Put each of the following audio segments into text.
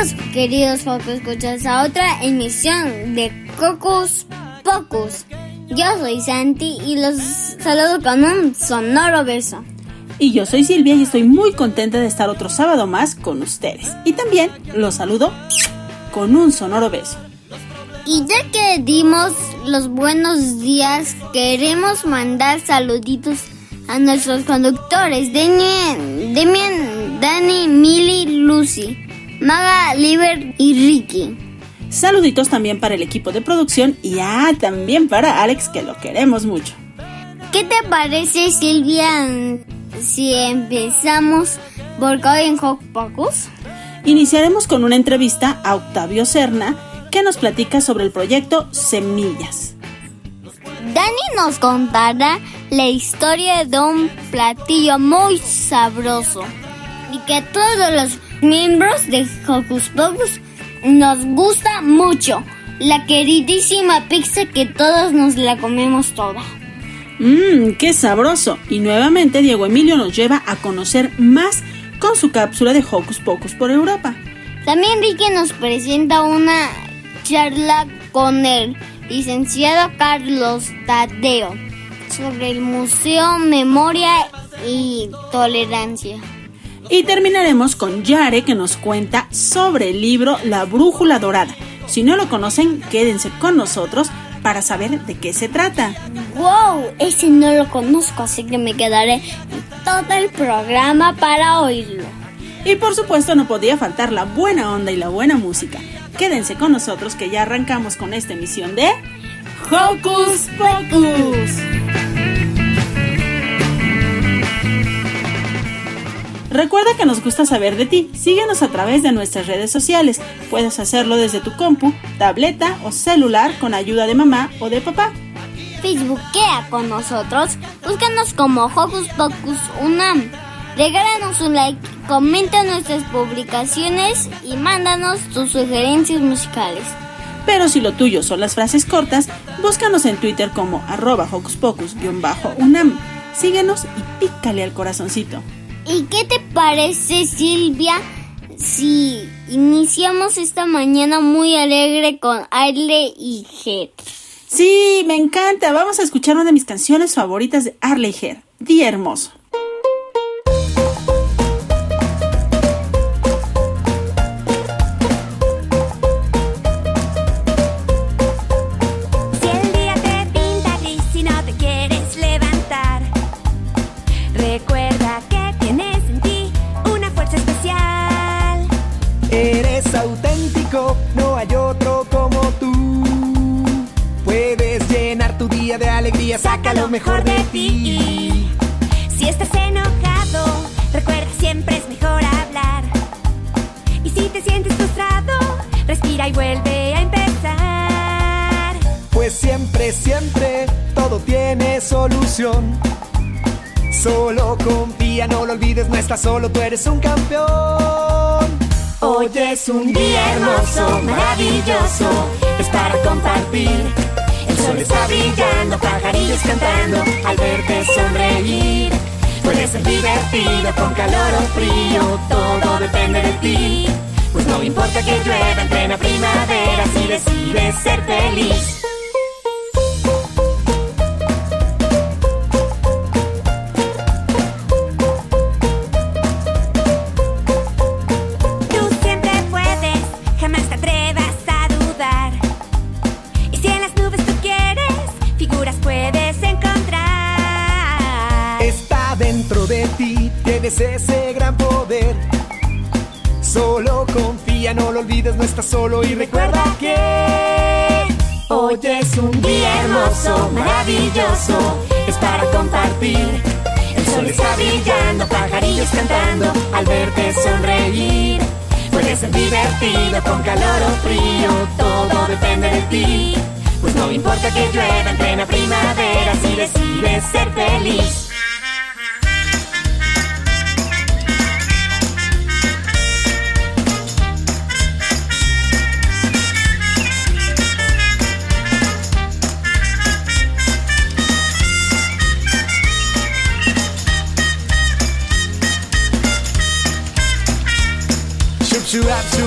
Bienvenidos, queridos Focus Escuchas, a otra emisión de Cocus Pocus. Yo soy Santi y los saludo con un sonoro beso. Y yo soy Silvia y estoy muy contenta de estar otro sábado más con ustedes. Y también los saludo con un sonoro beso. Y ya que dimos los buenos días, queremos mandar saluditos a nuestros conductores, Demian Dani, Mili, Lucy, Maga, Liber y Ricky. Saluditos también para el equipo de producción y ah, también para Alex, que lo queremos mucho. ¿Qué te parece, Silvia, si empezamos por hoy en Hocus Pocus? Iniciaremos con una entrevista a Octavio Serna, que nos platica sobre el proyecto Semillas. Dani nos contará la historia de un platillo muy sabroso y que todos los miembros de Hocus Pocus nos gusta mucho. La queridísima pizza que todos nos la comemos toda. Mmm, qué sabroso. Y nuevamente Diego Emilio nos lleva a conocer más con su cápsula de Hocus Pocus por Europa. También Ricky nos presenta una charla con el licenciado Carlos Tadeo sobre el Museo Memoria y Tolerancia. Y terminaremos con Yare que nos cuenta sobre el libro La Brújula Dorada. Si no lo conocen, quédense con nosotros para saber de qué se trata. ¡Wow! Ese no lo conozco, así que me quedaré todo el programa para oírlo. Y por supuesto no podía faltar la buena onda y la buena música. Quédense con nosotros que ya arrancamos con esta emisión de Hocus Pocus. Recuerda que nos gusta saber de ti. Síguenos a través de nuestras redes sociales. Puedes hacerlo desde tu compu, tableta o celular con ayuda de mamá o de papá. Facebookea con nosotros. Búscanos como Hocus Pocus Unam. Regálanos un like, comenta nuestras publicaciones y mándanos tus sugerencias musicales. Pero si lo tuyo son las frases cortas, búscanos en Twitter como arroba Hocus Pocus-Unam. Síguenos y pícale al corazoncito. ¿Y qué te parece, Silvia, si iniciamos esta mañana muy alegre con Arley y Head? Sí, me encanta. Vamos a escuchar una de mis canciones favoritas de Arley Head, Día Hermoso. Saca lo mejor de ti. Si estás enojado, recuerda siempre es mejor hablar. Y si te sientes frustrado, respira y vuelve a empezar. Pues siempre, siempre, todo tiene solución. Solo confía, no lo olvides, no estás solo, tú eres un campeón. Hoy es un día hermoso, maravilloso, es para compartir. Sol está brillando, pajarillos cantando al verte sonreír. Puede ser divertido con calor o frío, todo depende de ti. Pues no importa que llueva en plena primavera si decides ser feliz. Ese gran poder. Solo confía, no lo olvides, no estás solo y recuerda que hoy es un día hermoso, maravilloso, es para compartir. El sol está brillando, pajarillos cantando, al verte sonreír. Puede ser divertido con calor o frío, todo depende de ti. Pues no importa que llueva en plena primavera si decides ser feliz. Too absolute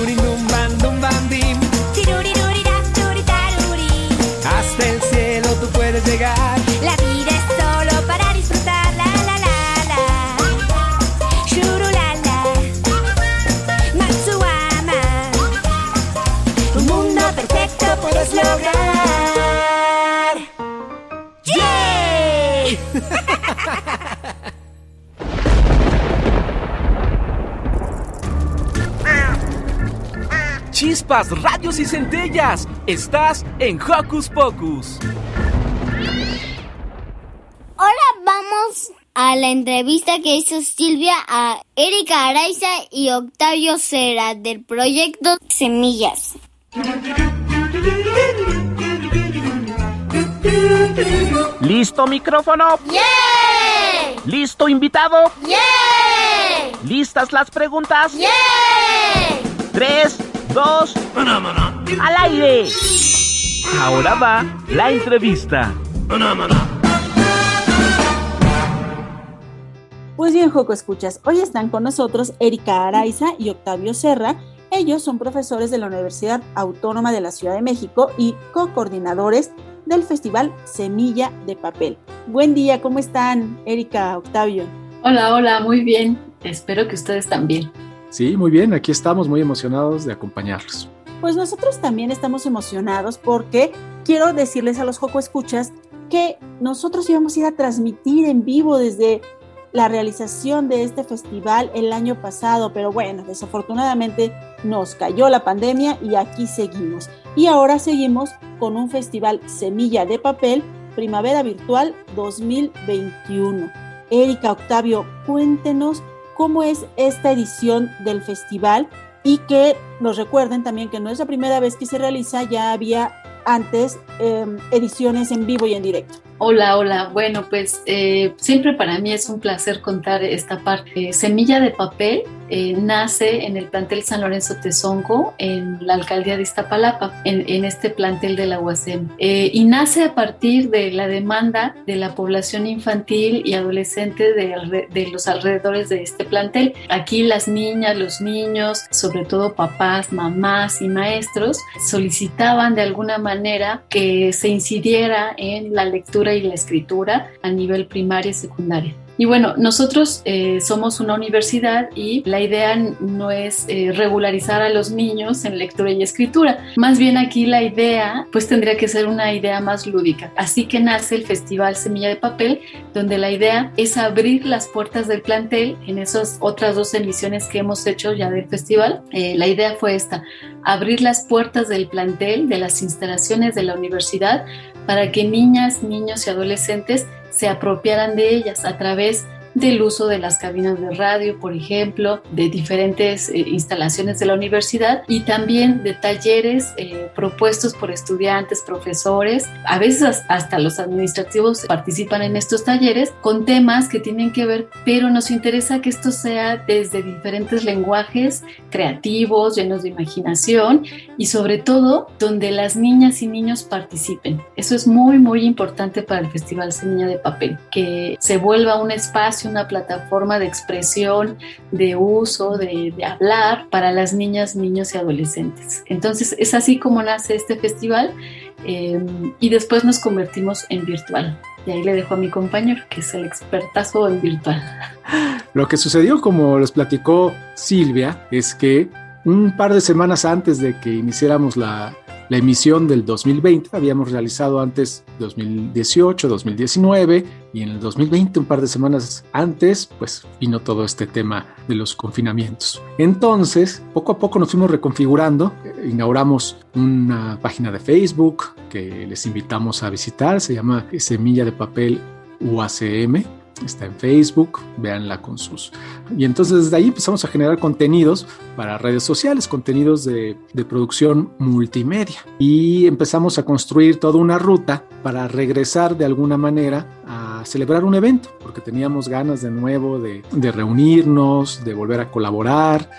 Chispas, radios y centellas. Estás en Hocus Pocus. Ahora vamos a la entrevista que hizo Silvia a Erika Araiza y Octavio Cera del proyecto Semillas. ¿Listo micrófono? ¡Yeah! ¿Listo invitado? ¡Yeah! ¿Listas las preguntas? ¡Yeah! Tres, dos, al aire. Ahora va la entrevista. Pues bien, Joco Escuchas, hoy están con nosotros Erika Araiza y Octavio Serra. Ellos son profesores de la Universidad Autónoma de la Ciudad de México y co-coordinadores del Festival Semilla de Papel. Buen día, ¿cómo están, Erika, Octavio? Hola, hola, muy bien. Espero que ustedes también. Sí, muy bien, aquí estamos muy emocionados de acompañarlos. Pues nosotros también estamos emocionados porque quiero decirles a los Joco Escuchas que nosotros íbamos a ir a transmitir en vivo desde la realización de este festival el año pasado, pero bueno, desafortunadamente nos cayó la pandemia y aquí seguimos. Y ahora seguimos con un festival Semilla de Papel Primavera Virtual 2021. Erika Octavio, cuéntenos cómo es esta edición del festival y que nos recuerden también que no es la primera vez que se realiza, ya había antes eh, ediciones en vivo y en directo. Hola, hola. Bueno, pues eh, siempre para mí es un placer contar esta parte. Semilla de Papel eh, nace en el plantel San Lorenzo Tezongo, en la alcaldía de Iztapalapa, en, este plantel de la UASEM. Eh, y nace a partir de la demanda de la población infantil y adolescente de los alrededores de este plantel. Aquí las niñas, los niños, sobre todo papás, mamás y maestros, solicitaban de alguna manera que se incidiera en la lectura y la escritura a nivel primaria y secundaria. Y bueno, nosotros eh, somos una universidad y la idea no es eh, regularizar a los niños en lectura y escritura. Más bien aquí la idea pues tendría que ser una idea más lúdica. Así que nace el Festival Semilla de Papel, donde la idea es abrir las puertas del plantel en esas otras dos emisiones que hemos hecho ya del festival. Eh, la idea fue esta, abrir las puertas del plantel, de las instalaciones de la universidad, para que niñas, niños y adolescentes se apropiaran de ellas a través del uso de las cabinas de radio, por ejemplo, de diferentes eh, instalaciones de la universidad y también de talleres eh, propuestos por estudiantes, profesores. A veces hasta los administrativos participan en estos talleres con temas que tienen que ver, pero nos interesa que esto sea desde diferentes lenguajes creativos, llenos de imaginación y sobre todo donde las niñas y niños participen. Eso es muy, muy importante para el Festival Semilla de Papel, que se vuelva un espacio una plataforma de expresión, de uso, de, hablar para las niñas, niños y adolescentes. Entonces es así como nace este festival eh, y después nos convertimos en virtual. Y ahí le dejo a mi compañero, que es el expertazo en virtual. Lo que sucedió, como les platicó Silvia, es que un par de semanas antes de que iniciáramos la, la emisión del 2020. Habíamos realizado antes 2018, 2019 y en el 2020, un par de semanas antes, pues vino todo este tema de los confinamientos. Entonces, poco a poco nos fuimos reconfigurando. Inauguramos una página de Facebook que les invitamos a visitar. Se llama Semilla de Papel UACM está en Facebook, véanla con sus... Y entonces desde ahí empezamos a generar contenidos para redes sociales, contenidos de, producción multimedia. Y empezamos a construir toda una ruta para regresar de alguna manera a celebrar un evento, porque teníamos ganas de nuevo de, de reunirnos, de volver a colaborar.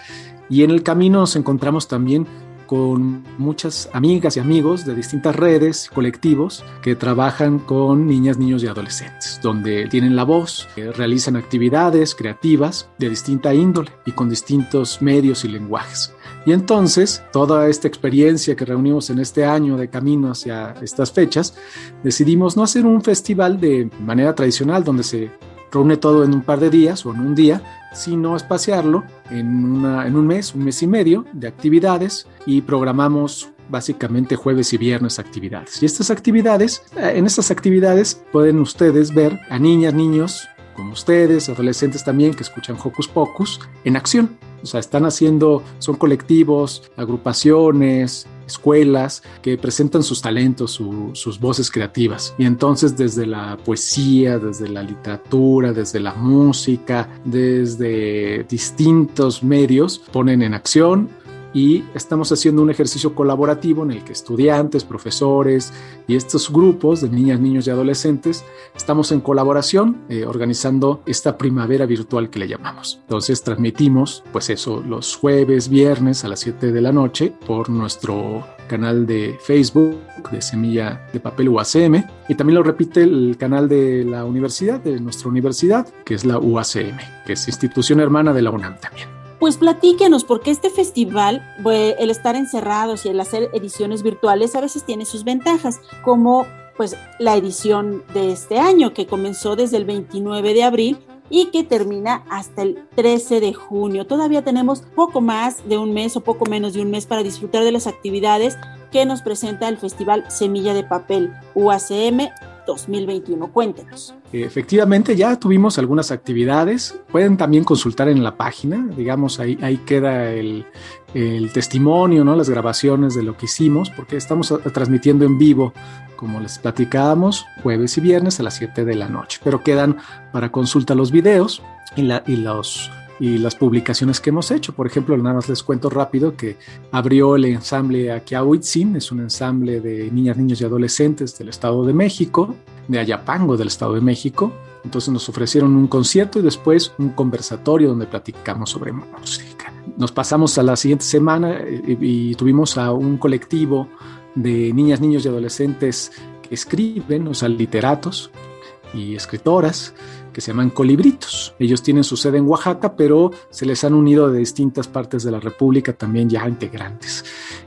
Y en el camino nos encontramos también con muchas amigas y amigos de distintas redes, colectivos que trabajan con niñas, niños y adolescentes, donde tienen la voz, realizan actividades creativas de distinta índole y con distintos medios y lenguajes. Y entonces, toda esta experiencia que reunimos en este año de camino hacia estas fechas, decidimos no hacer un festival de manera tradicional donde se reúne todo en un par de días o en un día, sino espaciarlo en, un mes, un mes y medio de actividades y programamos básicamente jueves y viernes actividades. Y estas actividades, eh, en estas actividades pueden ustedes ver a niñas, niños como ustedes, adolescentes también que escuchan Hocus Pocus, en acción. O sea, están haciendo, son colectivos, agrupaciones, escuelas que presentan sus talentos, sus voces creativas. Y entonces desde la poesía, desde la literatura, desde la música, desde distintos medios, ponen en acción y estamos haciendo un ejercicio colaborativo en el que estudiantes, profesores y estos grupos de niñas, niños y adolescentes estamos en colaboración eh, organizando esta primavera virtual que le llamamos. Entonces transmitimos pues eso los jueves, viernes a las 7 de la noche por nuestro canal de Facebook de Semilla de Papel UACM y también lo repite el canal de la universidad, de nuestra universidad, que es la UACM, que es institución hermana de la UNAM también. Pues platíquenos, porque este festival, el estar encerrados y el hacer ediciones virtuales a veces tiene sus ventajas, como pues la edición de este año que comenzó desde el 29 de abril y que termina hasta el 13 de junio. Todavía tenemos poco más de un mes o poco menos de un mes para disfrutar de las actividades que nos presenta el Festival Semilla de Papel UACM 2021. Cuéntenos. Efectivamente, ya tuvimos algunas actividades. Pueden también consultar en la página, digamos, ahí, queda el, el testimonio, ¿no? las grabaciones de lo que hicimos, porque estamos transmitiendo en vivo, como les platicábamos, jueves y viernes a las 7 de la noche. Pero quedan para consulta los videos y, la, y los y las publicaciones que hemos hecho. Por ejemplo, nada más les cuento rápido que abrió el ensamble Akiahuitzin, es un ensamble de niñas, niños y adolescentes del Estado de México, de Ayapango del Estado de México. Entonces nos ofrecieron un concierto y después un conversatorio donde platicamos sobre música. Nos pasamos a la siguiente semana y, y tuvimos a un colectivo de niñas, niños y adolescentes que escriben, o sea, literatos y escritoras, que se llaman colibritos. Ellos tienen su sede en Oaxaca, pero se les han unido de distintas partes de la República también ya integrantes.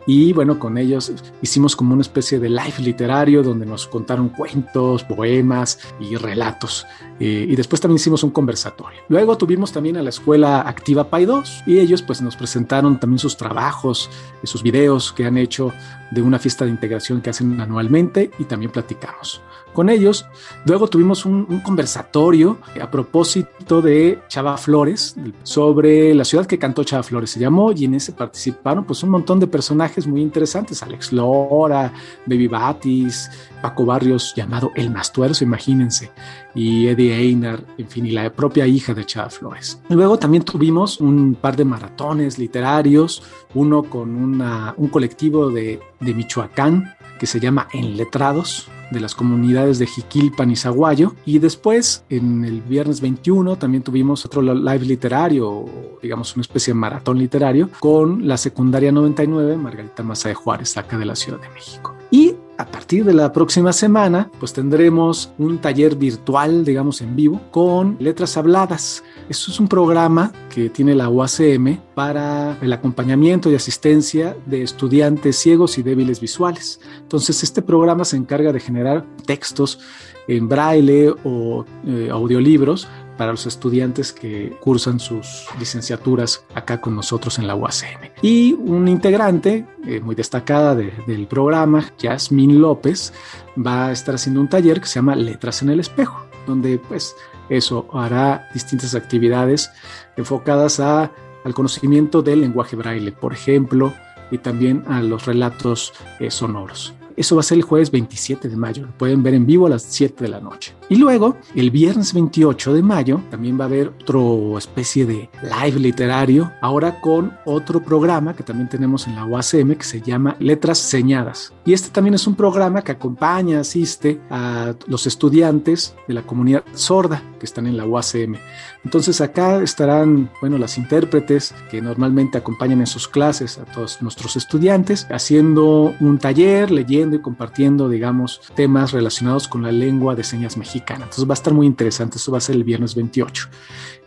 Y bueno, con ellos hicimos como una especie de live literario donde nos contaron cuentos, poemas y relatos. Eh, y después también hicimos un conversatorio. Luego tuvimos también a la escuela Activa Pay 2 y ellos pues nos presentaron también sus trabajos, sus videos que han hecho de una fiesta de integración que hacen anualmente y también platicamos con ellos. Luego tuvimos un, conversatorio a propósito de Chava Flores, sobre la ciudad que cantó Chava Flores, se llamó, y en ese participaron pues un montón de personajes muy interesantes, Alex Lora, Baby Batis, Paco Barrios, llamado El Mastuerzo, imagínense, y Eddie Einar, en fin, y la propia hija de Chava Flores. Luego también tuvimos un par de maratones literarios, uno con un colectivo de, Michoacán que se llama Enletrados, de las comunidades de Jiquilpan y Zaguayo. Y después, en el viernes 21, también tuvimos otro live literario, digamos una especie de maratón literario, con la secundaria 99, Margarita Maza de Juárez, acá de la Ciudad de México. Y a partir de la próxima semana, pues tendremos un taller virtual, digamos en vivo, con letras habladas. Eso es un programa que tiene la UACM para el acompañamiento y asistencia de estudiantes ciegos y débiles visuales. Entonces, este programa se encarga de generar textos en braille o eh, audiolibros para los estudiantes que cursan sus licenciaturas acá con nosotros en la UACM. Y un integrante eh, muy destacada del programa, Yasmin López, va a estar haciendo un taller que se llama Letras en el Espejo, donde pues eso hará distintas actividades enfocadas al conocimiento del lenguaje braille, por ejemplo, y también a los relatos eh, sonoros. Eso va a ser el jueves 27 de mayo. Lo pueden ver en vivo a las 7 de la noche. Y luego, el viernes 28 de mayo, también va a haber otro especie de live literario, ahora con otro programa que también tenemos en la UACM que se llama Letras Señadas. Y este también es un programa que acompaña, asiste a los estudiantes de la comunidad sorda que están en la UACM. Entonces acá estarán, bueno, las intérpretes que normalmente acompañan en sus clases a todos nuestros estudiantes, haciendo un taller, leyendo y compartiendo, digamos, temas relacionados con la lengua de señas mexicana. Entonces va a estar muy interesante, eso va a ser el viernes 28.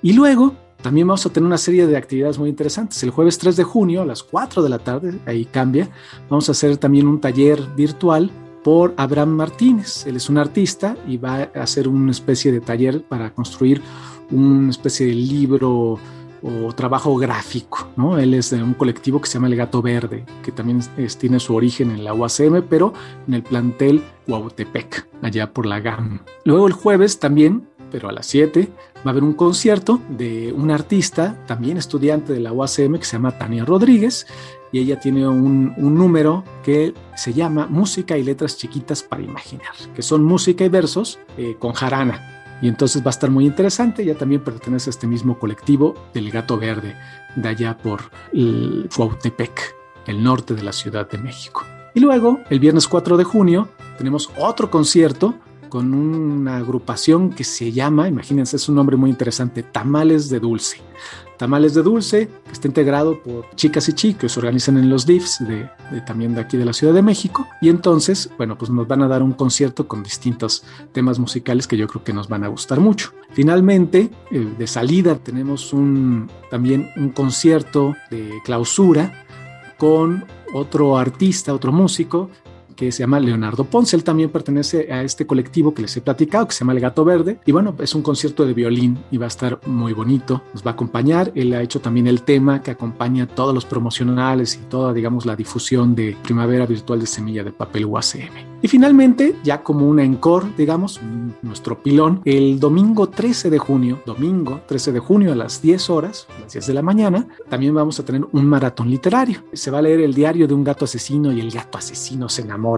Y luego también vamos a tener una serie de actividades muy interesantes. El jueves 3 de junio a las 4 de la tarde, ahí cambia, vamos a hacer también un taller virtual por Abraham Martínez. Él es un artista y va a hacer una especie de taller para construir una especie de libro o trabajo gráfico, ¿no? Él es de un colectivo que se llama El Gato Verde, que también tiene su origen en la UACM, pero en el plantel Huautepec, allá por la GAM. Luego el jueves también, pero a las 7, va a haber un concierto de un artista, también estudiante de la UACM, que se llama Tania Rodríguez, y ella tiene un, número que se llama Música y Letras Chiquitas para Imaginar, que son música y versos eh, con jarana. Y entonces va a estar muy interesante. Ya también pertenece a este mismo colectivo del Gato Verde, de allá por el el norte de la Ciudad de México. Y luego, el viernes 4 de junio, tenemos otro concierto con una agrupación que se llama, imagínense, es un nombre muy interesante, Tamales de Dulce. Tamales de Dulce, que está integrado por chicas y chicos se organizan en los DIFs de, también de aquí de la Ciudad de México. Y entonces, bueno, pues nos van a dar un concierto con distintos temas musicales que yo creo que nos van a gustar mucho. Finalmente, eh, de salida, tenemos un, también un concierto de clausura con otro artista, otro músico que se llama Leonardo Ponce. Él también pertenece a este colectivo que les he platicado, que se llama El Gato Verde. Y bueno, es un concierto de violín y va a estar muy bonito. Nos va a acompañar. Él ha hecho también el tema que acompaña todos los promocionales y toda, digamos, la difusión de Primavera Virtual de Semilla de Papel UACM. Y finalmente, ya como un encore, digamos, nuestro pilón, el domingo 13 de junio, domingo 13 de junio a las 10 horas, a las 10 de la mañana, también vamos a tener un maratón literario. Se va a leer el diario de un gato asesino y el gato asesino se enamora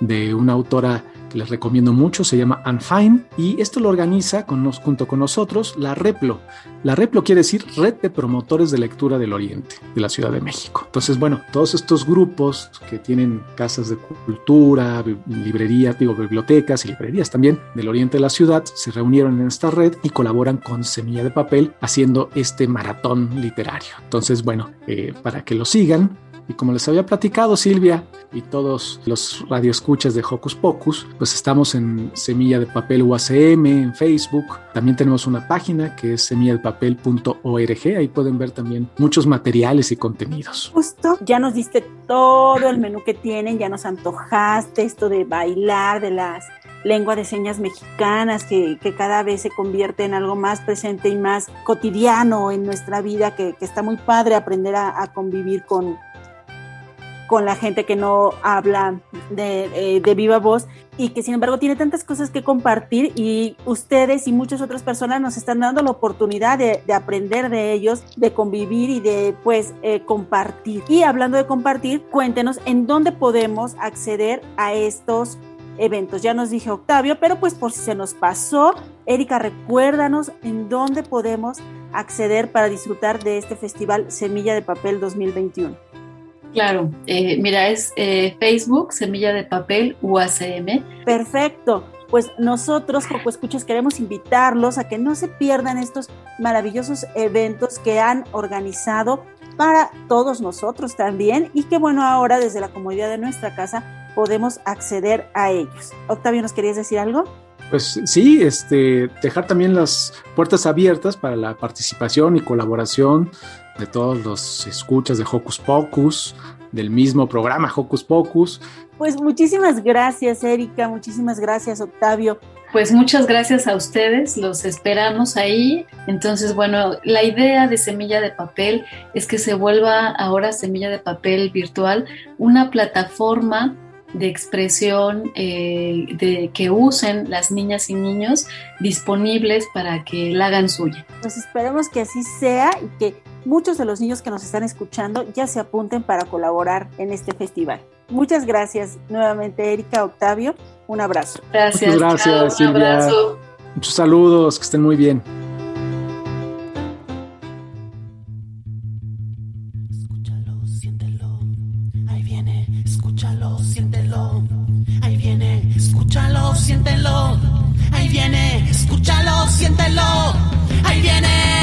de una autora que les recomiendo mucho, se llama Unfine y esto lo organiza con junto con nosotros la Replo. La Replo quiere decir Red de Promotores de Lectura del Oriente de la Ciudad de México. Entonces, bueno, todos estos grupos que tienen casas de cultura, librerías, digo, bibliotecas y librerías también del oriente de la ciudad se reunieron en esta red y colaboran con Semilla de Papel haciendo este maratón literario. Entonces, bueno, eh, para que lo sigan, y como les había platicado Silvia y todos los radioescuchas de Hocus Pocus, pues estamos en Semilla de Papel UACM en Facebook. También tenemos una página que es semilladepapel.org. Ahí pueden ver también muchos materiales y contenidos. Justo, ya nos diste todo el menú que tienen, ya nos antojaste esto de bailar, de las lengua de señas mexicanas que, cada vez se convierte en algo más presente y más cotidiano en nuestra vida, que, está muy padre aprender a convivir con, con la gente que no habla eh, de, viva voz y que sin embargo tiene tantas cosas que compartir y ustedes y muchas otras personas nos están dando la oportunidad de, aprender de ellos, de convivir y de pues eh, compartir. Y hablando de compartir, cuéntenos en dónde podemos acceder a estos eventos. Ya nos dije Octavio, pero pues por si se nos pasó, Erika, recuérdanos en dónde podemos acceder para disfrutar de este festival Semilla de Papel 2021. Claro, eh, mira, es eh, Facebook, Semilla de Papel, UACM. Perfecto. Pues nosotros, Coco Escuchas, queremos invitarlos a que no se pierdan estos maravillosos eventos que han organizado para todos nosotros también y que bueno, ahora desde la comodidad de nuestra casa podemos acceder a ellos. Octavio, ¿nos querías decir algo? Pues sí, este, dejar también las puertas abiertas para la participación y colaboración de todos los escuchas de Hocus Pocus, del mismo programa Hocus Pocus. Pues muchísimas gracias, Erika, muchísimas gracias, Octavio. Pues muchas gracias a ustedes, los esperamos ahí. Entonces, bueno, la idea de Semilla de Papel es que se vuelva ahora Semilla de Papel virtual una plataforma de expresión eh, de, que usen las niñas y niños disponibles para que la hagan suya. Pues esperemos que así sea y que muchos de los niños que nos están escuchando ya se apunten para colaborar en este festival. Muchas gracias nuevamente, Erika, Octavio. Un abrazo. Gracias. Muchas gracias, Silvia. Muchos saludos, que estén muy bien. Escúchalo, siéntelo. Ahí viene, escúchalo, siéntelo. Ahí viene,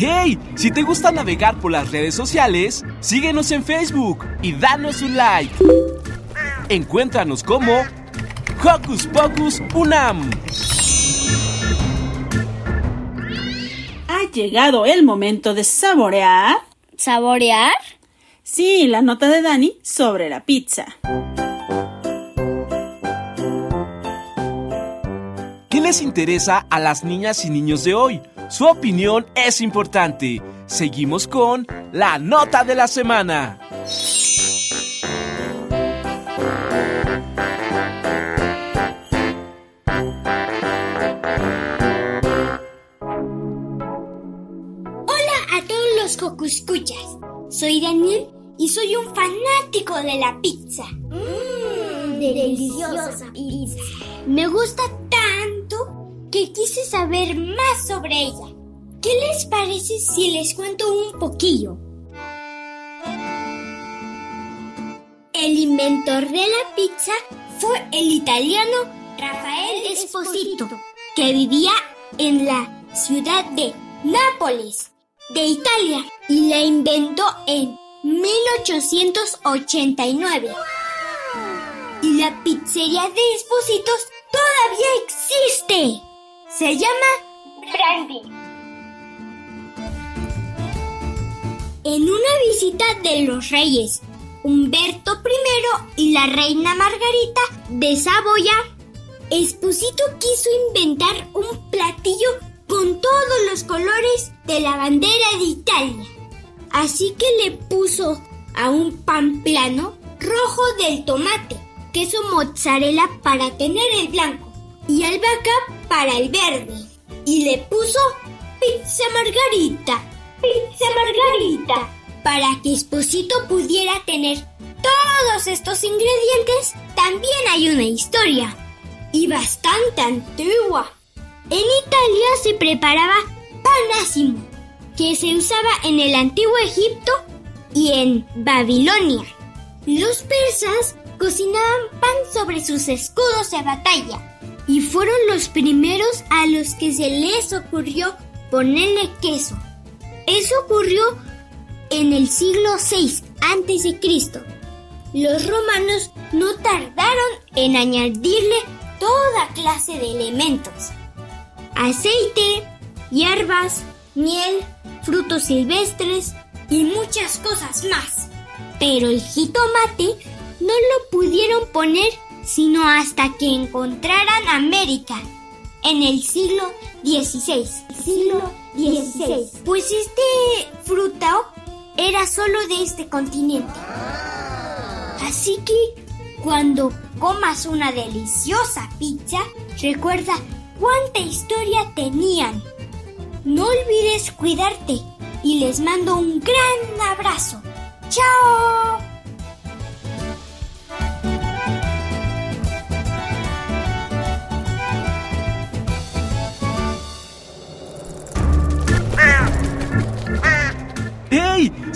¡Hey! Si te gusta navegar por las redes sociales, síguenos en Facebook y danos un like. Encuéntranos como Hocus Pocus Unam. Ha llegado el momento de saborear. ¿Saborear? Sí, la nota de Dani sobre la pizza. ¿Qué les interesa a las niñas y niños de hoy? Su opinión es importante. Seguimos con la nota de la semana. Hola a todos los cocuscuchas. Soy Daniel y soy un fanático de la pizza. Mmm, deliciosa pizza. Me gusta tanto que quise saber más sobre ella. ¿Qué les parece si les cuento un poquillo? El inventor de la pizza fue el italiano Rafael Esposito, que vivía en la ciudad de Nápoles, de Italia, y la inventó en 1889. Y la pizzería de Espositos todavía existe. Se llama Brandy. En una visita de los reyes Humberto I y la reina Margarita de Saboya, Esposito quiso inventar un platillo con todos los colores de la bandera de Italia. Así que le puso a un pan plano rojo del tomate, queso mozzarella para tener el blanco y albahaca para el verde. Y le puso pizza margarita, pizza margarita, para que Esposito pudiera tener todos estos ingredientes. También hay una historia y bastante antigua. En Italia se preparaba pan que se usaba en el antiguo Egipto y en Babilonia. Los persas cocinaban pan sobre sus escudos de batalla y fueron los primeros a los que se les ocurrió ponerle queso. Eso ocurrió en el siglo VI a.C. Los romanos no tardaron en añadirle toda clase de elementos. Aceite, hierbas, miel, frutos silvestres y muchas cosas más. Pero el jitomate no lo pudieron poner sino hasta que encontraran América en el siglo XVI. Siglo XVI. Pues este fruta era solo de este continente. Así que cuando comas una deliciosa pizza, recuerda cuánta historia tenían. No olvides cuidarte y les mando un gran abrazo. ¡Chao!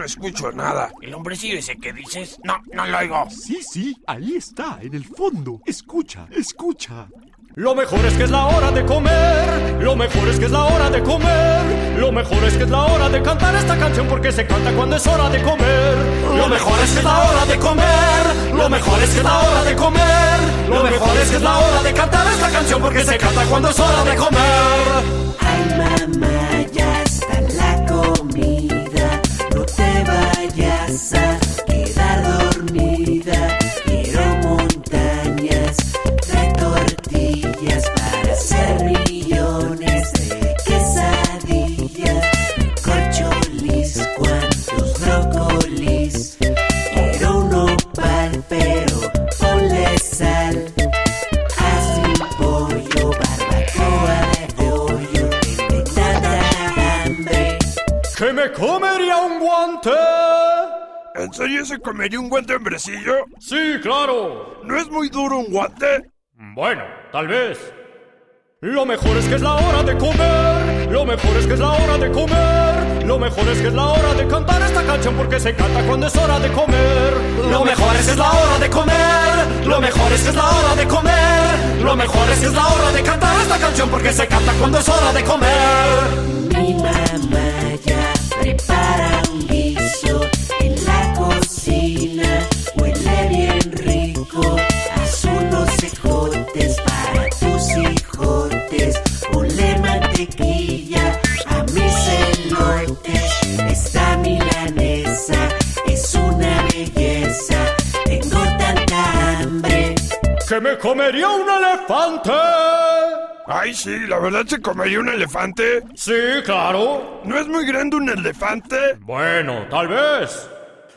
No escucho nada. ¿El hombrecillo ese que dices? No, no lo oigo. Sí, sí, ahí está, en el fondo. Escucha, escucha. Lo mejor es que es la hora de comer, lo mejor es que es la hora de comer, lo mejor es que es la hora de cantar esta canción porque se canta cuando es hora de comer. Lo mejor es que es la hora de comer, lo mejor es que es la hora de comer, lo mejor es que es la hora de cantar esta canción porque se canta cuando es hora de comer. Ay, mamá, ya está la comida. No te vayas a quedar dormida. Quiero montañas de tortillas para hacer millones de quesadillas. Corcholis, cuantos brócolis. Quiero un opal, pero ponle sal. ¿Que me comería un guante? ¿En serio se comería un guante hombrecillo? Sí, claro. ¿No es muy duro un guante? Bueno, tal vez. Lo mejor es que es la hora de comer. Lo mejor es que es la hora de comer. Lo mejor es que es la hora de cantar esta canción porque se canta cuando es hora de comer. Lo mejor es que es la hora de comer. Lo mejor es que es la hora de comer. Lo mejor es que es la hora de cantar esta canción porque se canta cuando es hora de comer. Mi mamá ya prepara un en la cocina. Huele bien rico. Haz unos ejotes para tus hijotes. Ponle mantequilla a mis elotes. Esta milanesa es una belleza. Tengo tanta hambre. Que me comería un elefante. Ay, sí, la verdad se comería un elefante. Sí, claro. ¿No es muy grande un elefante? Bueno, tal vez.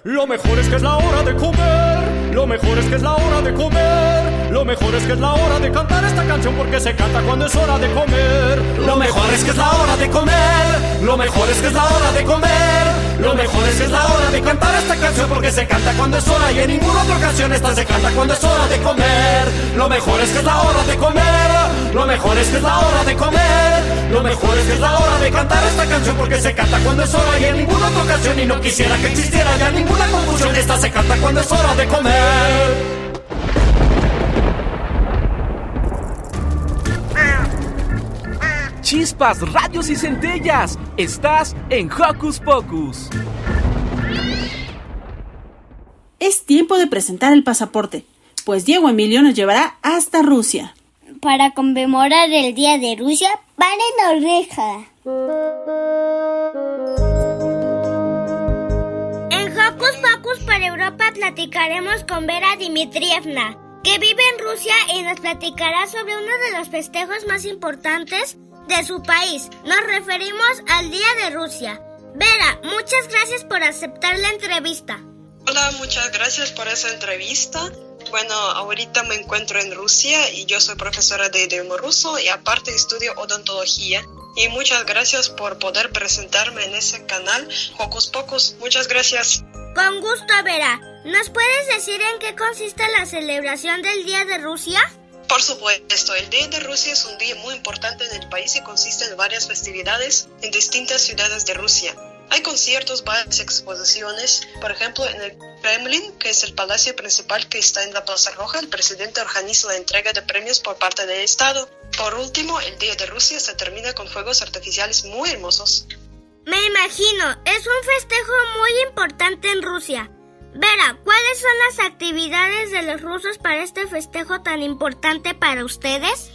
Lo mejor es que es la hora de comer. Lo mejor es que es la hora de comer. Lo mejor es que es la hora de cantar esta canción porque se canta cuando es hora de comer. Lo mejor es que es la hora de comer. Lo mejor es que es la hora de comer. Lo mejor es que es la hora de cantar esta canción porque se canta cuando es hora y en ninguna otra ocasión esta se canta cuando es hora de comer. Lo mejor es que es la hora de comer. Lo mejor es que es la hora de comer. Lo mejor es que es la hora de cantar esta canción porque se canta cuando es hora y en ninguna otra ocasión y no quisiera que existiera ya ninguna confusión. Esta se canta cuando es hora de comer. Chispas, radios y centellas. Estás en Hocus Pocus. Es tiempo de presentar el pasaporte, pues Diego Emilio nos llevará hasta Rusia. Para conmemorar el Día de Rusia, paren oreja. Para Europa platicaremos con Vera Dimitrievna, que vive en Rusia y nos platicará sobre uno de los festejos más importantes de su país. Nos referimos al Día de Rusia. Vera, muchas gracias por aceptar la entrevista. Hola, muchas gracias por esa entrevista. Bueno, ahorita me encuentro en Rusia y yo soy profesora de idioma ruso y aparte estudio odontología. Y muchas gracias por poder presentarme en ese canal Hocus Pocus. Muchas gracias. Con gusto, Vera. ¿Nos puedes decir en qué consiste la celebración del Día de Rusia? Por supuesto, el Día de Rusia es un día muy importante en el país y consiste en varias festividades en distintas ciudades de Rusia. Hay conciertos, varias exposiciones. Por ejemplo, en el Kremlin, que es el palacio principal que está en la Plaza Roja, el presidente organiza la entrega de premios por parte del Estado. Por último, el Día de Rusia se termina con fuegos artificiales muy hermosos. Me imagino, es un festejo muy importante en Rusia. Vera, ¿cuáles son las actividades de los rusos para este festejo tan importante para ustedes?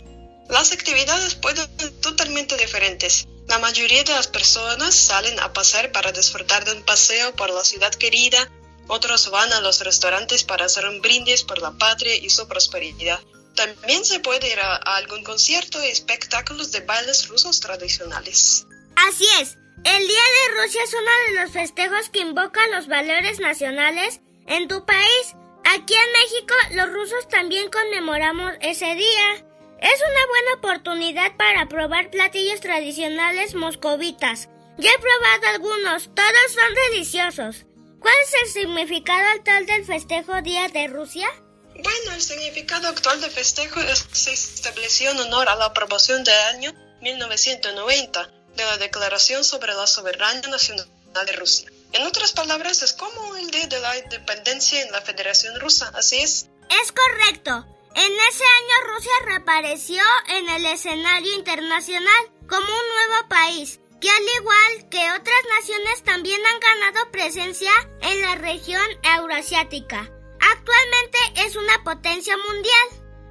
Las actividades pueden ser totalmente diferentes. La mayoría de las personas salen a pasear para disfrutar de un paseo por la ciudad querida, otros van a los restaurantes para hacer un brindis por la patria y su prosperidad. También se puede ir a, a algún concierto y espectáculos de bailes rusos tradicionales. Así es, el Día de Rusia es uno de los festejos que invocan los valores nacionales en tu país. Aquí en México los rusos también conmemoramos ese día. Es una buena oportunidad para probar platillos tradicionales moscovitas. Ya he probado algunos, todos son deliciosos. ¿Cuál es el significado actual del festejo Día de Rusia? Bueno, el significado actual del festejo es, se estableció en honor a la aprobación del año 1990 de la Declaración sobre la Soberanía Nacional de Rusia. En otras palabras, es como el Día de la Independencia en la Federación Rusa, ¿así es? Es correcto. En ese año Rusia reapareció en el escenario internacional como un nuevo país, que al igual que otras naciones también han ganado presencia en la región euroasiática. Actualmente es una potencia mundial.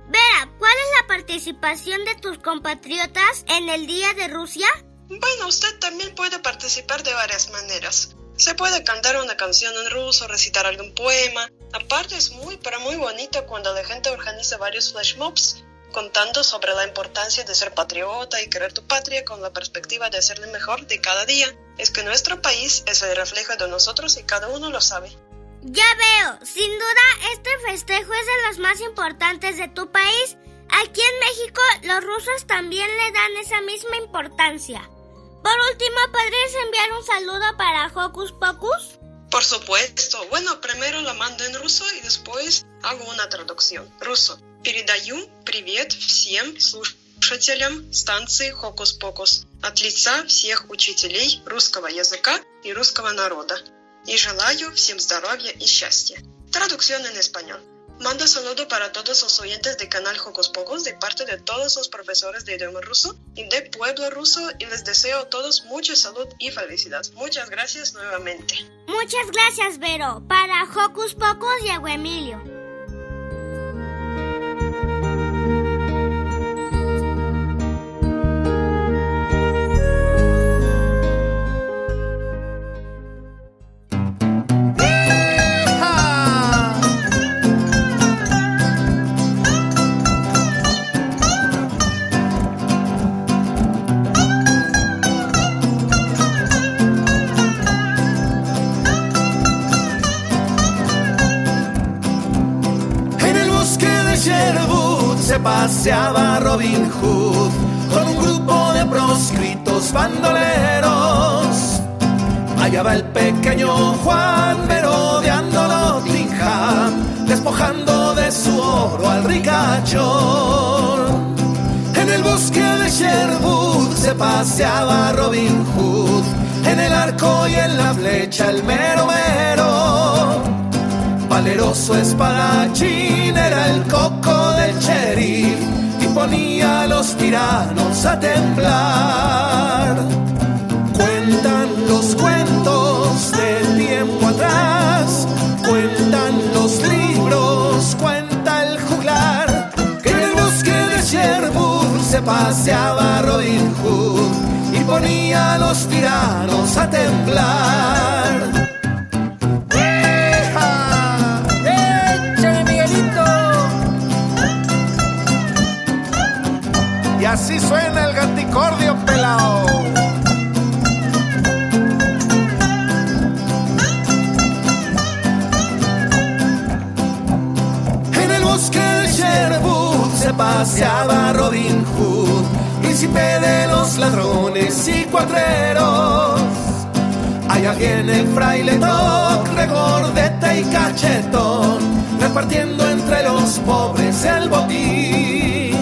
Vera, ¿cuál es la participación de tus compatriotas en el Día de Rusia? Bueno, usted también puede participar de varias maneras. Se puede cantar una canción en ruso, recitar algún poema. Aparte es muy, pero muy bonito cuando la gente organiza varios flash mobs contando sobre la importancia de ser patriota y querer tu patria con la perspectiva de hacerle mejor de cada día. Es que nuestro país es el reflejo de nosotros y cada uno lo sabe. Ya veo, sin duda este festejo es de los más importantes de tu país. Aquí en México los rusos también le dan esa misma importancia. Por último, ¿podrías enviar un saludo para Hocus Pocus? Por supuesto. Bueno, primero la mando en ruso y después hago una traducción. Ruso. Передаю привет всем слушателям станции Pocus от лица всех учителей русского языка и русского народа. Y желаю всем здоровья и счастья. Traducción en español. Mando saludo para todos los oyentes del canal Hocus Pocus de parte de todos los profesores de idioma ruso y de pueblo ruso y les deseo a todos mucha salud y felicidad. Muchas gracias nuevamente. Muchas gracias, Vero. Para Hocus Pocus, Diego Emilio. Paseaba Robin Hood con un grupo de proscritos bandoleros. Allá va el pequeño Juan merodeando Nottingham, despojando de su oro al ricachón. En el bosque de Sherwood se paseaba Robin Hood, en el arco y en la flecha el mero mero. Valeroso espadachín era el coco del sheriff ponía a los tiranos a temblar. Cuentan los cuentos del tiempo atrás, cuentan los libros, cuenta el juglar, que en el bosque de Sherwood se paseaba Robin Hood y ponía a los tiranos a temblar. Fraile Toc, regordeta y cachetón, repartiendo entre los pobres el botín.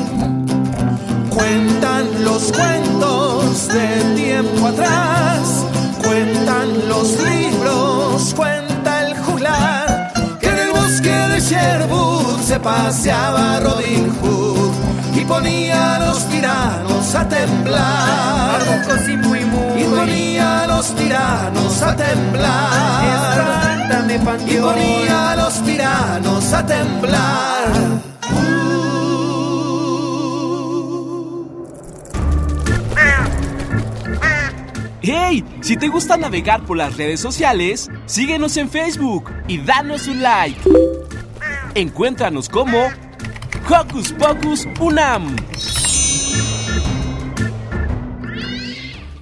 Cuentan los cuentos de tiempo atrás, cuentan los libros, cuenta el juglar, que en el bosque de Sherwood se paseaba Robin Hood y ponía a los tiranos a temblar. Y ponía a los tiranos a temblar. Y ponía a los tiranos a temblar. ¡Hey! Si te gusta navegar por las redes sociales, síguenos en Facebook y danos un like. Encuéntranos como Hocus Pocus Unam.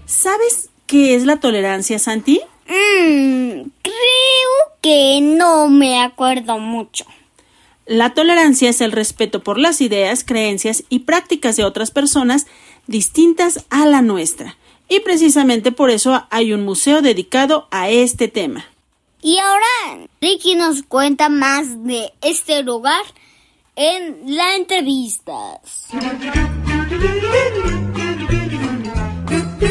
¿Sabes qué es la tolerancia, Santi? Mm, creo que no me acuerdo mucho. La tolerancia es el respeto por las ideas, creencias y prácticas de otras personas distintas a la nuestra. Y precisamente por eso hay un museo dedicado a este tema. Y ahora Ricky nos cuenta más de este lugar en la entrevista.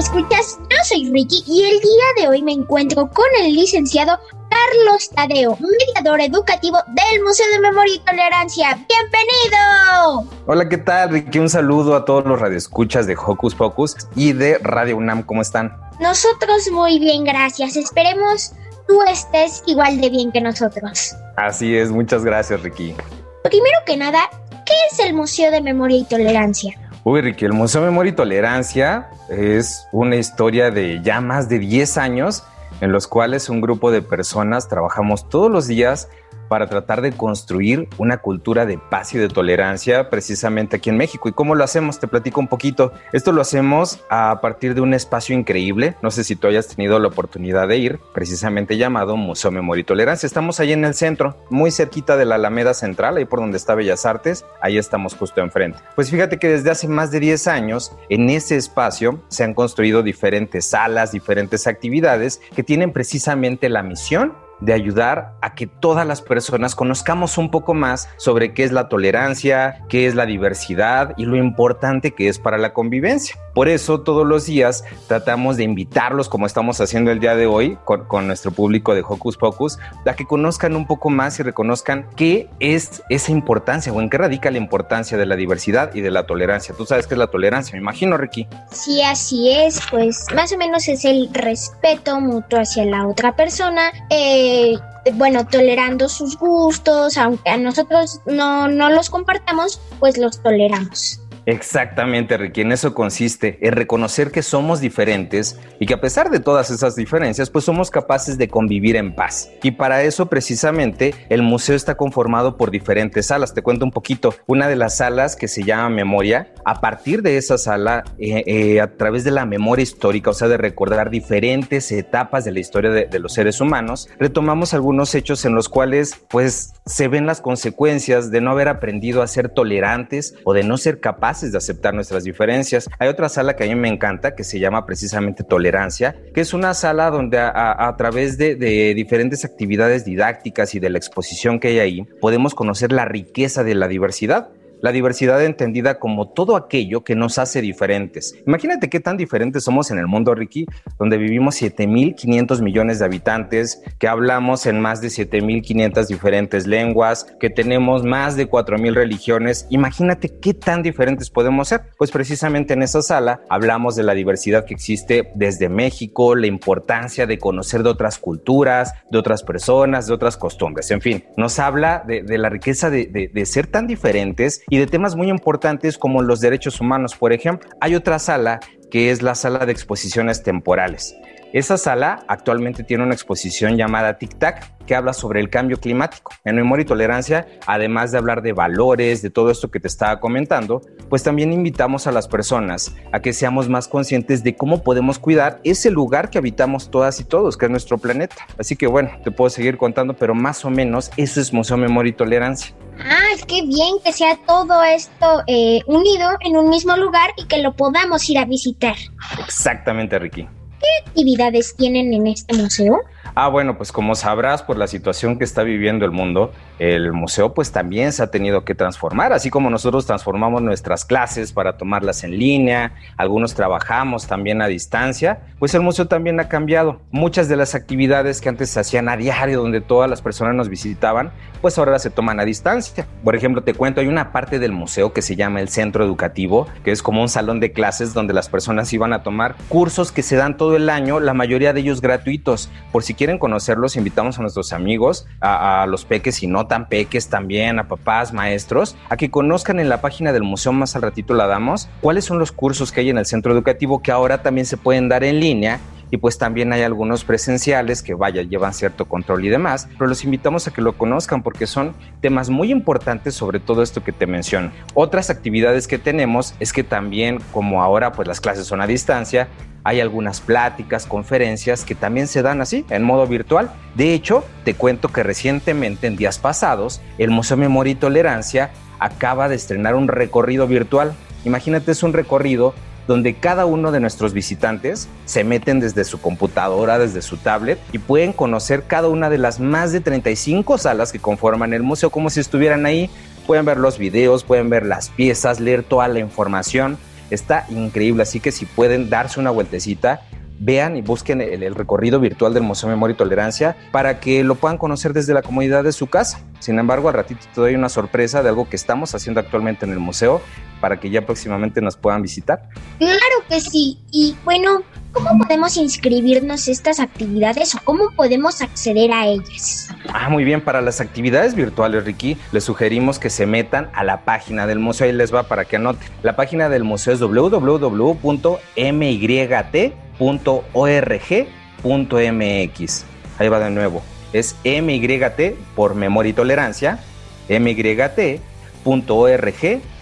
Escuchas, yo soy Ricky y el día de hoy me encuentro con el licenciado Carlos Tadeo, mediador educativo del Museo de Memoria y Tolerancia. ¡Bienvenido! Hola, ¿qué tal, Ricky? Un saludo a todos los radioescuchas de Hocus Pocus y de Radio UNAM. ¿Cómo están? Nosotros muy bien, gracias. Esperemos tú estés igual de bien que nosotros. Así es, muchas gracias, Ricky. Primero que nada, ¿qué es el Museo de Memoria y Tolerancia? Uy, Ricky, el Museo Memoria y Tolerancia es una historia de ya más de 10 años en los cuales un grupo de personas trabajamos todos los días para tratar de construir una cultura de paz y de tolerancia precisamente aquí en México. ¿Y cómo lo hacemos? Te platico un poquito. Esto lo hacemos a partir de un espacio increíble. No sé si tú hayas tenido la oportunidad de ir, precisamente llamado Museo Memoria y Tolerancia. Estamos ahí en el centro, muy cerquita de la Alameda Central, ahí por donde está Bellas Artes. Ahí estamos justo enfrente. Pues fíjate que desde hace más de 10 años, en ese espacio se han construido diferentes salas, diferentes actividades que tienen precisamente la misión de ayudar a que todas las personas conozcamos un poco más sobre qué es la tolerancia, qué es la diversidad y lo importante que es para la convivencia. Por eso todos los días tratamos de invitarlos, como estamos haciendo el día de hoy con, con, nuestro público de Hocus Pocus, a que conozcan un poco más y reconozcan qué es esa importancia o en qué radica la importancia de la diversidad y de la tolerancia. Tú sabes qué es la tolerancia, me imagino, Ricky. Sí, así es, pues más o menos es el respeto mutuo hacia la otra persona. Eh, bueno, tolerando sus gustos, aunque a nosotros no, no los compartamos, pues los toleramos. Exactamente, Ricky, en eso consiste, en reconocer que somos diferentes y que a pesar de todas esas diferencias, pues somos capaces de convivir en paz. Y para eso precisamente el museo está conformado por diferentes salas. Te cuento un poquito. Una de las salas que se llama Memoria, a partir de esa sala, eh, eh, a través de la memoria histórica, o sea, de recordar diferentes etapas de la historia de, de los seres humanos, retomamos algunos hechos en los cuales pues se ven las consecuencias de no haber aprendido a ser tolerantes o de no ser capaces de aceptar nuestras diferencias. Hay otra sala que a mí me encanta que se llama precisamente Tolerancia, que es una sala donde a través de, de, diferentes actividades didácticas y de la exposición que hay ahí, podemos conocer la riqueza de la diversidad. La diversidad entendida como todo aquello que nos hace diferentes. Imagínate qué tan diferentes somos en el mundo, Ricky, donde vivimos 7.500 millones de habitantes, que hablamos en más de 7.500 diferentes lenguas, que tenemos más de 4.000 religiones. Imagínate qué tan diferentes podemos ser. Pues precisamente en esa sala hablamos de la diversidad que existe desde México, la importancia de conocer de otras culturas, de otras personas, de otras costumbres. En fin, nos habla de, la riqueza de ser tan diferentes y de temas muy importantes como los derechos humanos, por ejemplo. Hay otra sala que es la sala de exposiciones temporales. Esa sala actualmente tiene una exposición llamada Tic Tac que habla sobre el cambio climático. En Memoria y Tolerancia, además de hablar de valores, de todo esto que te estaba comentando, pues también invitamos a las personas a que seamos más conscientes de cómo podemos cuidar ese lugar que habitamos todas y todos, que es nuestro planeta. Así que bueno, te puedo seguir contando, pero más o menos eso es Museo Memoria y Tolerancia. Ah, qué bien que sea todo esto eh, unido en un mismo lugar y que lo podamos ir a visitar. Exactamente, Ricky. ¿Qué actividades tienen en este museo? Ah, bueno, pues como sabrás por la situación que está viviendo el mundo, el museo pues también se ha tenido que transformar, así como nosotros transformamos nuestras clases para tomarlas en línea, algunos trabajamos también a distancia, pues el museo también ha cambiado. Muchas de las actividades que antes se hacían a diario donde todas las personas nos visitaban, pues ahora se toman a distancia. Por ejemplo, te cuento, hay una parte del museo que se llama el centro educativo, que es como un salón de clases donde las personas iban a tomar cursos que se dan todo el año, la mayoría de ellos gratuitos. Por si quieren conocerlos, invitamos a nuestros amigos, a, a, los peques y no tan peques también, a papás, maestros, a que conozcan en la página del museo, más al ratito la damos, cuáles son los cursos que hay en el centro educativo que ahora también se pueden dar en línea y pues también hay algunos presenciales que vaya, llevan cierto control y demás, pero los invitamos a que lo conozcan porque son temas muy importantes sobre todo esto que te menciono. Otras actividades que tenemos es que también como ahora pues las clases son a distancia, hay algunas pláticas, conferencias que también se dan así, en modo virtual. De hecho, te cuento que recientemente, en días pasados, el Museo Memoria y Tolerancia acaba de estrenar un recorrido virtual. Imagínate, es un recorrido donde cada uno de nuestros visitantes se meten desde su computadora, desde su tablet y pueden conocer cada una de las más de 35 salas que conforman el museo como si estuvieran ahí. Pueden ver los videos, pueden ver las piezas, leer toda la información. Está increíble, así que si pueden darse una vueltecita, vean y busquen el, recorrido virtual del Museo Memoria y Tolerancia para que lo puedan conocer desde la comodidad de su casa. Sin embargo, al ratito te doy una sorpresa de algo que estamos haciendo actualmente en el museo para que ya próximamente nos puedan visitar. Claro que sí. Y bueno, ¿cómo podemos inscribirnos a estas actividades o cómo podemos acceder a ellas? Ah, muy bien. Para las actividades virtuales, Ricky, les sugerimos que se metan a la página del museo. Ahí les va para que anoten. La página del museo es www.myt.org.mx. Ahí va de nuevo. Es MYT por memoria y tolerancia. MYT.org.mx.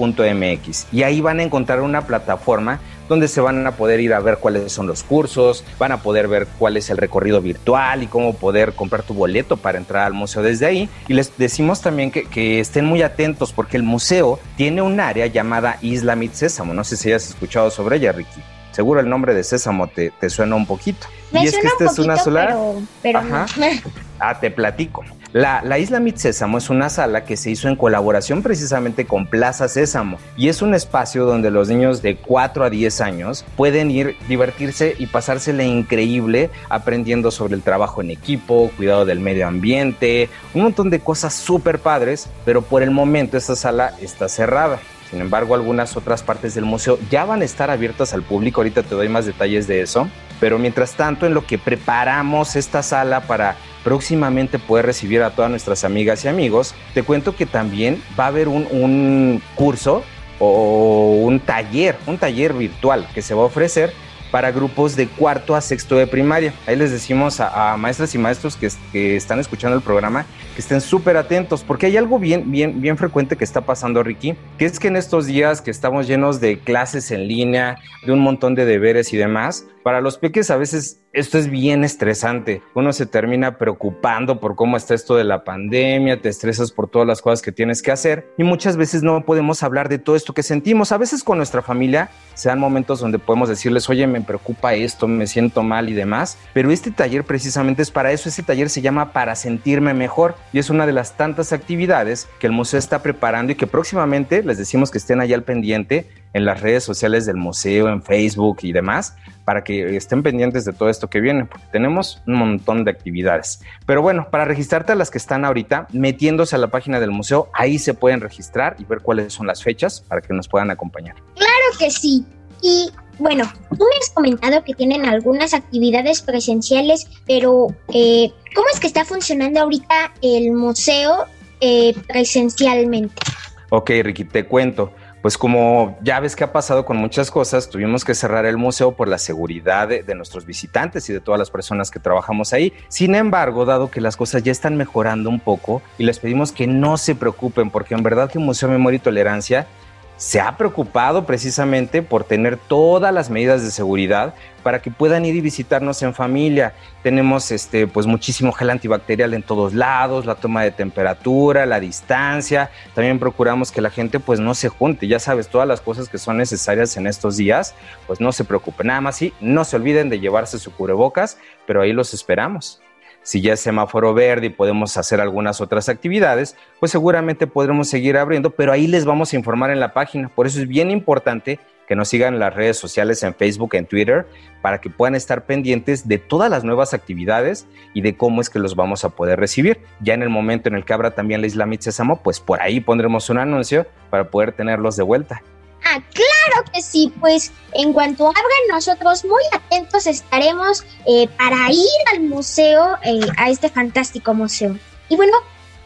Y ahí van a encontrar una plataforma donde se van a poder ir a ver cuáles son los cursos, van a poder ver cuál es el recorrido virtual y cómo poder comprar tu boleto para entrar al museo desde ahí. Y les decimos también que, que estén muy atentos porque el museo tiene un área llamada Isla Mit Sésamo. No sé si hayas escuchado sobre ella, Ricky. Seguro el nombre de Sésamo te, te suena un poquito. Me y es que esta es una sola. Pero, pero Ajá. Ah, te platico. La, la, Isla Mit Sésamo es una sala que se hizo en colaboración precisamente con Plaza Sésamo y es un espacio donde los niños de 4 a 10 años pueden ir, divertirse y pasársela increíble aprendiendo sobre el trabajo en equipo, cuidado del medio ambiente, un montón de cosas súper padres, pero por el momento esta sala está cerrada. Sin embargo, algunas otras partes del museo ya van a estar abiertas al público. Ahorita te doy más detalles de eso. Pero mientras tanto, en lo que preparamos esta sala para próximamente poder recibir a todas nuestras amigas y amigos, te cuento que también va a haber un, un curso o un taller, un taller virtual que se va a ofrecer para grupos de cuarto a sexto de primaria. Ahí les decimos a, maestras y maestros que, están escuchando el programa que estén súper atentos, porque hay algo bien, bien, bien frecuente que está pasando, Ricky, que es que en estos días que estamos llenos de clases en línea, de un montón de deberes y demás, Para los peques a veces esto es bien estresante. Uno se termina preocupando por cómo está esto de la pandemia, te estresas por todas las cosas que tienes que hacer y muchas veces no podemos hablar de todo esto que sentimos. A veces con nuestra familia se dan momentos donde podemos decirles, oye, me preocupa esto, me siento mal y demás, pero este taller precisamente es para eso. Este taller se llama Para sentirme mejor y es una de las tantas actividades que el museo está preparando y que próximamente les decimos que estén allá al pendiente en las redes sociales del museo, en Facebook y demás, para que estén pendientes de todo esto que viene, porque tenemos un montón de actividades. Pero bueno, para registrarte a las que están ahorita, metiéndose a la página del museo, ahí se pueden registrar y ver cuáles son las fechas para que nos puedan acompañar. Claro que sí. Y bueno, tú me has comentado que tienen algunas actividades presenciales, pero eh, ¿cómo es que está funcionando ahorita el museo eh, presencialmente? Ok, Ricky, te cuento pues como ya ves que ha pasado con muchas cosas, tuvimos que cerrar el museo por la seguridad de, nuestros visitantes y de todas las personas que trabajamos ahí. Sin embargo, dado que las cosas ya están mejorando un poco y les pedimos que no se preocupen, porque en verdad que Museo Memoria y Tolerancia se ha preocupado precisamente por tener todas las medidas de seguridad para que puedan ir y visitarnos en familia. Tenemos este, pues muchísimo gel antibacterial en todos lados, la toma de temperatura, la distancia. También procuramos que la gente pues no se junte. Ya sabes, todas las cosas que son necesarias en estos días, pues no se preocupen. Nada más y no se olviden de llevarse su cubrebocas, pero ahí los esperamos si ya es semáforo verde y podemos hacer algunas otras actividades, pues seguramente podremos seguir abriendo, pero ahí les vamos a informar en la página. Por eso es bien importante que nos sigan en las redes sociales, en Facebook, en Twitter, para que puedan estar pendientes de todas las nuevas actividades y de cómo es que los vamos a poder recibir. Ya en el momento en el que abra también la Isla Sésamo, pues por ahí pondremos un anuncio para poder tenerlos de vuelta. Ah, claro que sí, pues en cuanto abran nosotros muy atentos estaremos eh, para ir al museo, eh, a este fantástico museo. Y bueno,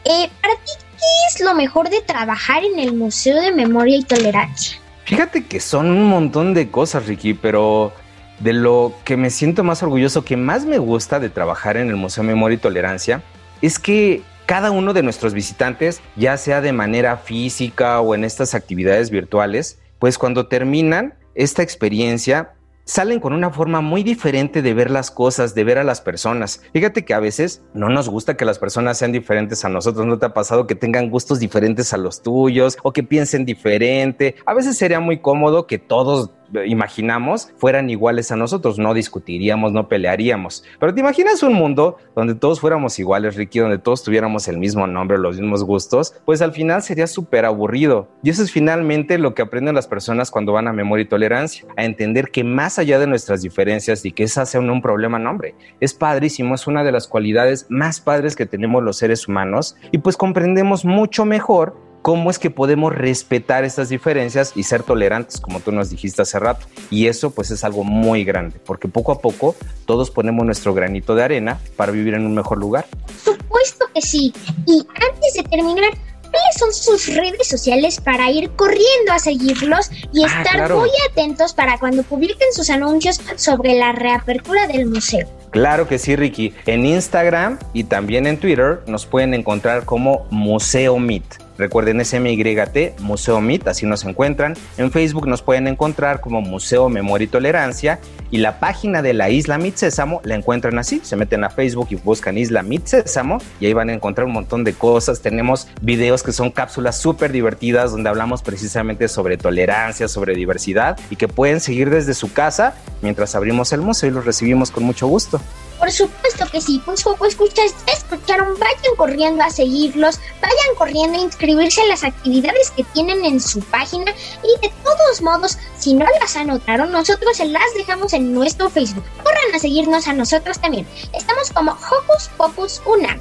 eh, para ti, ¿qué es lo mejor de trabajar en el Museo de Memoria y Tolerancia? Fíjate que son un montón de cosas, Ricky, pero de lo que me siento más orgulloso, que más me gusta de trabajar en el Museo de Memoria y Tolerancia, es que cada uno de nuestros visitantes, ya sea de manera física o en estas actividades virtuales, pues cuando terminan esta experiencia, salen con una forma muy diferente de ver las cosas, de ver a las personas. Fíjate que a veces no nos gusta que las personas sean diferentes a nosotros. ¿No te ha pasado que tengan gustos diferentes a los tuyos o que piensen diferente? A veces sería muy cómodo que todos imaginamos fueran iguales a nosotros, no discutiríamos, no pelearíamos. Pero te imaginas un mundo donde todos fuéramos iguales, Ricky, donde todos tuviéramos el mismo nombre, los mismos gustos, pues al final sería súper aburrido. Y eso es finalmente lo que aprenden las personas cuando van a memoria y tolerancia, a entender que más allá de nuestras diferencias y que esa sea un problema, no hombre, es padrísimo, es una de las cualidades más padres que tenemos los seres humanos y pues comprendemos mucho mejor cómo es que podemos respetar estas diferencias y ser tolerantes, como tú nos dijiste hace rato. Y eso pues es algo muy grande, porque poco a poco todos ponemos nuestro granito de arena para vivir en un mejor lugar. Supuesto que sí. Y antes de terminar, ¿cuáles son sus redes sociales para ir corriendo a seguirlos y ah, estar muy atentos para cuando publiquen sus anuncios sobre la reapertura del museo? Claro que sí, Ricky. En Instagram y también en Twitter nos pueden encontrar como Museo Meet. Recuerden SMYT, Museo MIT, así nos encuentran. En Facebook nos pueden encontrar como Museo Memoria y Tolerancia y la página de la Isla MIT Sésamo la encuentran así. Se meten a Facebook y buscan Isla MIT Sésamo y ahí van a encontrar un montón de cosas. Tenemos videos que son cápsulas súper divertidas donde hablamos precisamente sobre tolerancia, sobre diversidad y que pueden seguir desde su casa mientras abrimos el museo y los recibimos con mucho gusto. Por supuesto que sí, pues poco escuchas, escucharon, vayan corriendo a seguirlos, vayan corriendo a inscribirse en las actividades que tienen en su página y de todos modos, si no las anotaron, nosotros se las dejamos en nuestro Facebook. Corran a seguirnos a nosotros también. Estamos como Hocus Pocus Una.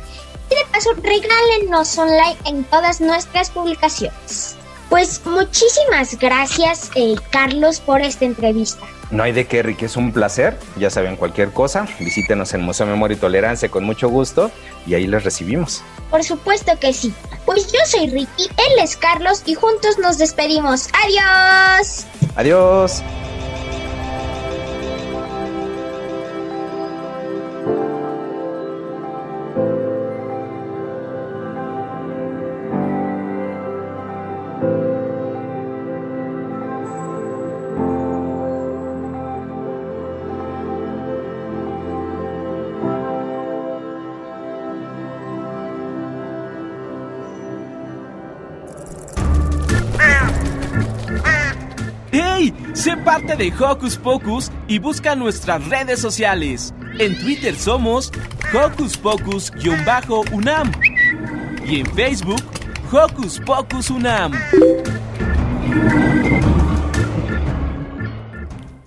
Y de paso, regálenos un like en todas nuestras publicaciones. Pues muchísimas gracias, eh, Carlos, por esta entrevista. No hay de qué, Ricky, es un placer. Ya saben, cualquier cosa, visítenos en Museo Memoria y Tolerancia con mucho gusto y ahí les recibimos. Por supuesto que sí. Pues yo soy Ricky, él es Carlos y juntos nos despedimos. ¡Adiós! ¡Adiós! De Hocus Pocus y busca nuestras redes sociales. En Twitter somos Hocus Pocus-UNAM y en Facebook Hocus Pocus UNAM.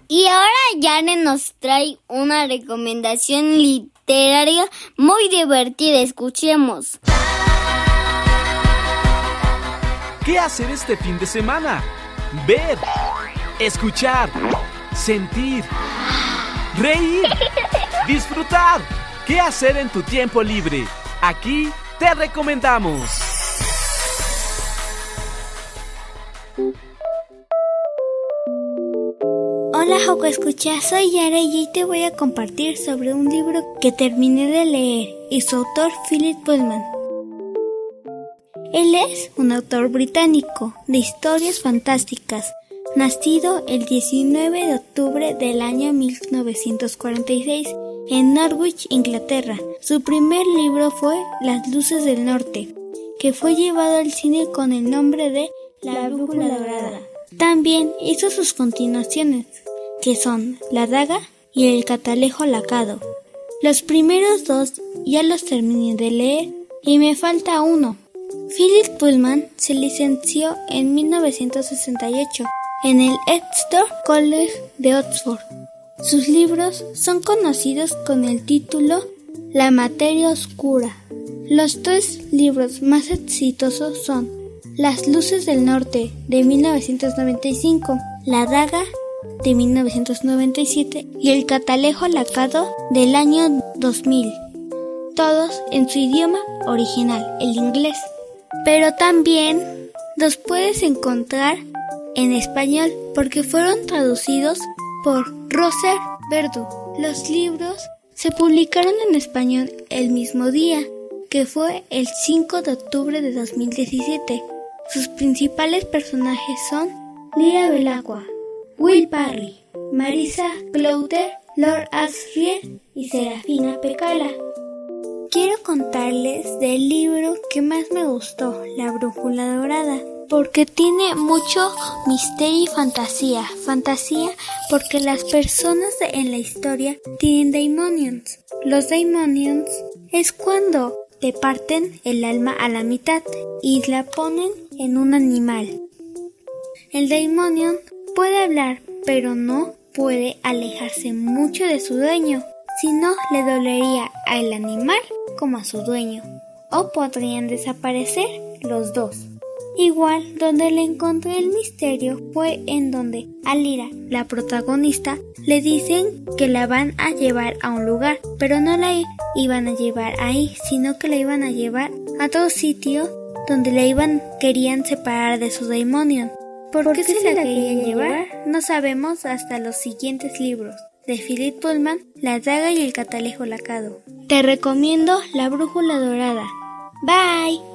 Y ahora Yane nos trae una recomendación literaria muy divertida. Escuchemos. ¿Qué hacer este fin de semana? Ver, escuchar, sentir, reír, disfrutar. ¿Qué hacer en tu tiempo libre? Aquí te recomendamos. Hola Joco Escucha, soy Yara y hoy te voy a compartir sobre un libro que terminé de leer y su autor Philip Pullman. Él es un autor británico de historias fantásticas, nacido el 19 de octubre del año 1946 en Norwich, Inglaterra. Su primer libro fue Las Luces del Norte, que fue llevado al cine con el nombre de La Brújula Dorada. También hizo sus continuaciones, que son La Daga y El Catalejo Lacado. Los primeros dos ya los terminé de leer y me falta uno. Philip Pullman se licenció en 1968 en el Exeter College de Oxford. Sus libros son conocidos con el título La materia oscura. Los tres libros más exitosos son Las luces del norte de 1995, La daga de 1997 y El catalejo lacado del año 2000, todos en su idioma original, el inglés. Pero también los puedes encontrar en español porque fueron traducidos por Roser Verdu. Los libros se publicaron en español el mismo día, que fue el 5 de octubre de 2017. Sus principales personajes son Lira Belagua, Will Parry, Marisa Clouter, Lord Asriel y Serafina Pecala. Quiero contarles del libro que más me gustó, La Brújula Dorada, porque tiene mucho misterio y fantasía. Fantasía porque las personas en la historia tienen daimonions. Los daimonions es cuando te parten el alma a la mitad y la ponen en un animal. El daimonion puede hablar, pero no puede alejarse mucho de su dueño, si no le dolería al animal como a su dueño, o podrían desaparecer los dos. Igual, donde le encontré el misterio fue en donde Alira, la protagonista, le dicen que la van a llevar a un lugar, pero no la iban a llevar ahí, sino que la iban a llevar a otro sitio donde la iban querían separar de su demonio. ¿Por, qué, se, la querían llevar? No sabemos hasta los siguientes libros de Philip Pullman, La daga y el catalejo lacado. Te recomiendo La brújula dorada. Bye.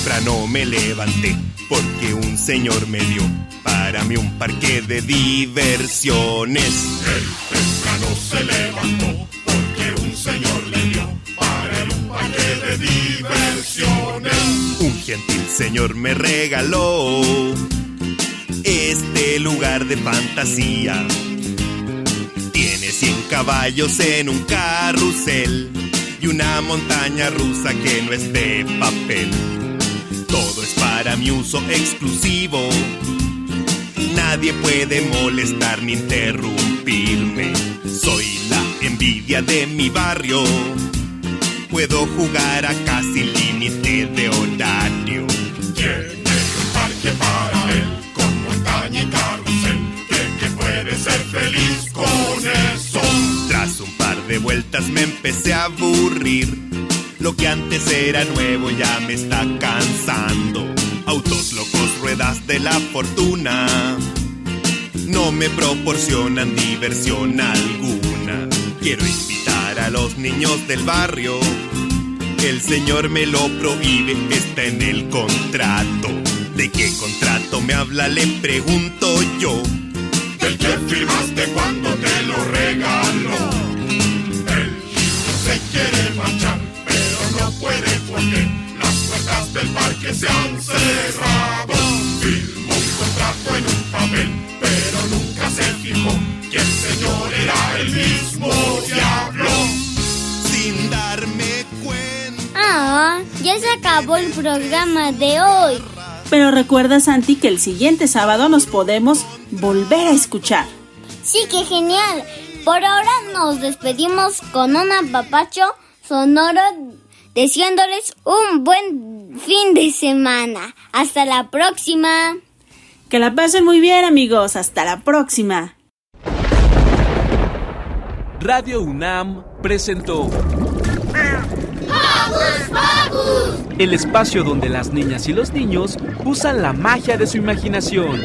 temprano me levanté porque un señor me dio para mí un parque de diversiones. Él temprano se levantó porque un señor le dio para él un parque de diversiones. Un gentil señor me regaló este lugar de fantasía. Tiene 100 caballos en un carrusel y una montaña rusa que no es de papel. Todo es para mi uso exclusivo. Nadie puede molestar ni interrumpirme. Soy la envidia de mi barrio. Puedo jugar acá sin límite de horario. Tiene un parque para él con montaña y carrusel. ¿Cree que puede ser feliz con eso? Tras un par de vueltas me empecé a aburrir. Lo que antes era nuevo ya me está cansando. Autos locos, ruedas de la fortuna. No me proporcionan diversión alguna. Quiero invitar a los niños del barrio. El señor me lo prohíbe, está en el contrato. ¿De qué contrato me habla? Le pregunto yo. Del que firmaste cuando te lo regaló. Parque se han cerrado. Firmó un contrato en un papel, pero nunca se fijó que el señor era el mismo diablo. Sin darme cuenta. Ah, ya se acabó el programa de hoy. Pero recuerda, Santi, que el siguiente sábado nos podemos volver a escuchar. Sí, qué genial. Por ahora nos despedimos con un apapacho sonoro deseándoles un buen fin de semana. Hasta la próxima. Que la pasen muy bien, amigos. Hasta la próxima. Radio UNAM presentó el espacio donde las niñas y los niños usan la magia de su imaginación.